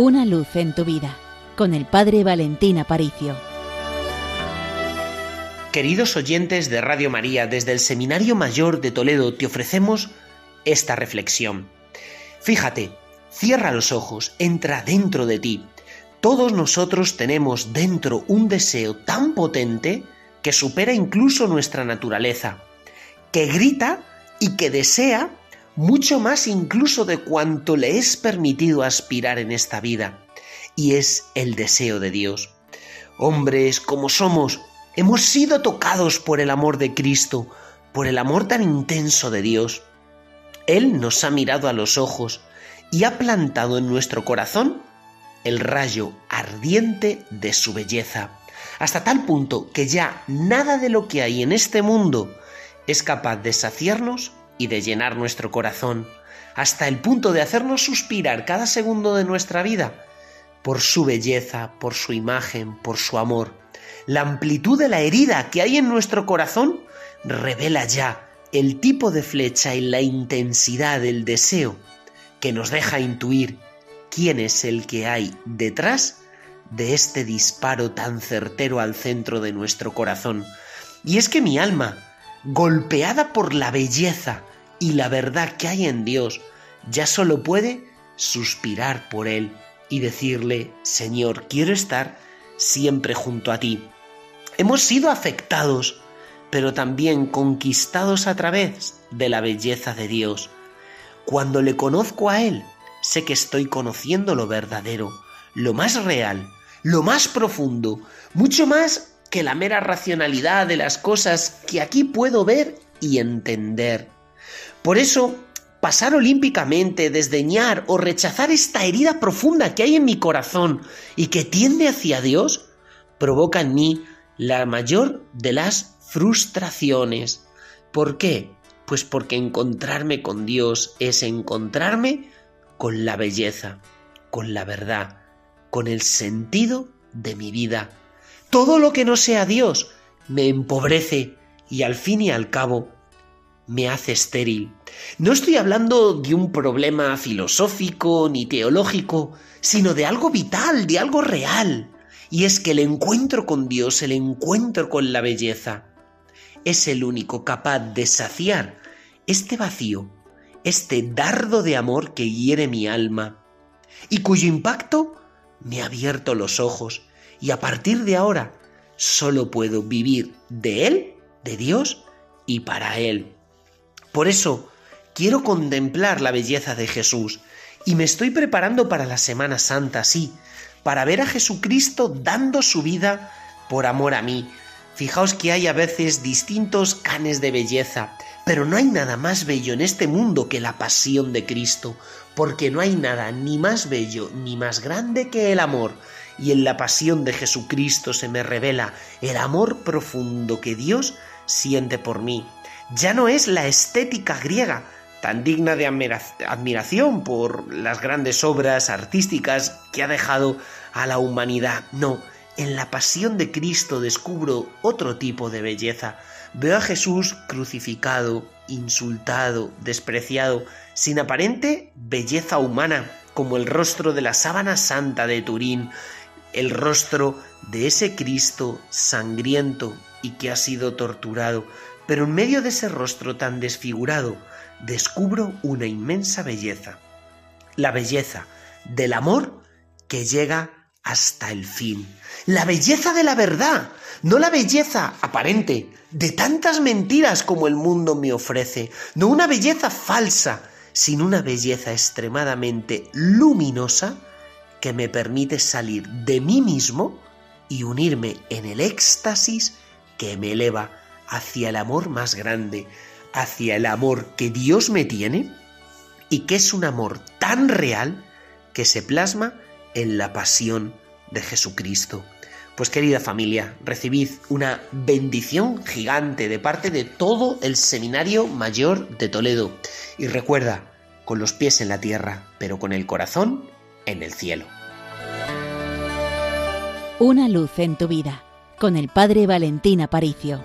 Una luz en tu vida con el Padre Valentín Aparicio. Queridos oyentes de Radio María, desde el Seminario Mayor de Toledo te ofrecemos esta reflexión. Fíjate, cierra los ojos, entra dentro de ti. Todos nosotros tenemos dentro un deseo tan potente que supera incluso nuestra naturaleza, que grita y que desea mucho más incluso de cuanto le es permitido aspirar en esta vida, y es el deseo de Dios. Hombres como somos, hemos sido tocados por el amor de Cristo, por el amor tan intenso de Dios. Él nos ha mirado a los ojos y ha plantado en nuestro corazón el rayo ardiente de su belleza, hasta tal punto que ya nada de lo que hay en este mundo es capaz de saciarnos y de llenar nuestro corazón, hasta el punto de hacernos suspirar cada segundo de nuestra vida por su belleza, por su imagen, por su amor. La amplitud de la herida que hay en nuestro corazón revela ya el tipo de flecha y la intensidad del deseo que nos deja intuir quién es el que hay detrás de este disparo tan certero al centro de nuestro corazón. Y es que mi alma, golpeada por la belleza y la verdad que hay en Dios, ya solo puede suspirar por Él y decirle, Señor, quiero estar siempre junto a ti. Hemos sido afectados, pero también conquistados a través de la belleza de Dios. Cuando le conozco a Él, sé que estoy conociendo lo verdadero, lo más real, lo más profundo, mucho más que la mera racionalidad de las cosas que aquí puedo ver y entender. Por eso, pasar olímpicamente, desdeñar o rechazar esta herida profunda que hay en mi corazón y que tiende hacia Dios, provoca en mí la mayor de las frustraciones. ¿Por qué? Pues porque encontrarme con Dios es encontrarme con la belleza, con la verdad, con el sentido de mi vida. Todo lo que no sea Dios me empobrece y al fin y al cabo me hace estéril. No estoy hablando de un problema filosófico ni teológico, sino de algo vital, de algo real. Y es que el encuentro con Dios, el encuentro con la belleza, es el único capaz de saciar este vacío, este dardo de amor que hiere mi alma, y cuyo impacto me ha abierto los ojos, y a partir de ahora solo puedo vivir de Él, de Dios y para Él. Por eso quiero contemplar la belleza de Jesús y me estoy preparando para la Semana Santa, sí, para ver a Jesucristo dando su vida por amor a mí. Fijaos que hay a veces distintos canes de belleza, pero no hay nada más bello en este mundo que la pasión de Cristo, porque no hay nada ni más bello ni más grande que el amor, y en la pasión de Jesucristo se me revela el amor profundo que Dios siente por mí ya no es la estética griega, tan digna de admiración por las grandes obras artísticas que ha dejado a la humanidad. No, en la pasión de Cristo descubro otro tipo de belleza. Veo a Jesús crucificado, insultado, despreciado, sin aparente belleza humana, como el rostro de la sábana santa de Turín, el rostro de ese Cristo sangriento y que ha sido torturado. Pero en medio de ese rostro tan desfigurado descubro una inmensa belleza, la belleza del amor que llega hasta el fin, la belleza de la verdad, no la belleza aparente de tantas mentiras como el mundo me ofrece, no una belleza falsa, sino una belleza extremadamente luminosa que me permite salir de mí mismo y unirme en el éxtasis que me eleva hacia el amor más grande, hacia el amor que Dios me tiene y que es un amor tan real que se plasma en la pasión de Jesucristo. Pues querida familia, recibid una bendición gigante de parte de todo el Seminario Mayor de Toledo. Y recuerda, con los pies en la tierra, pero con el corazón en el cielo. Una luz en tu vida, con el Padre Valentín Aparicio.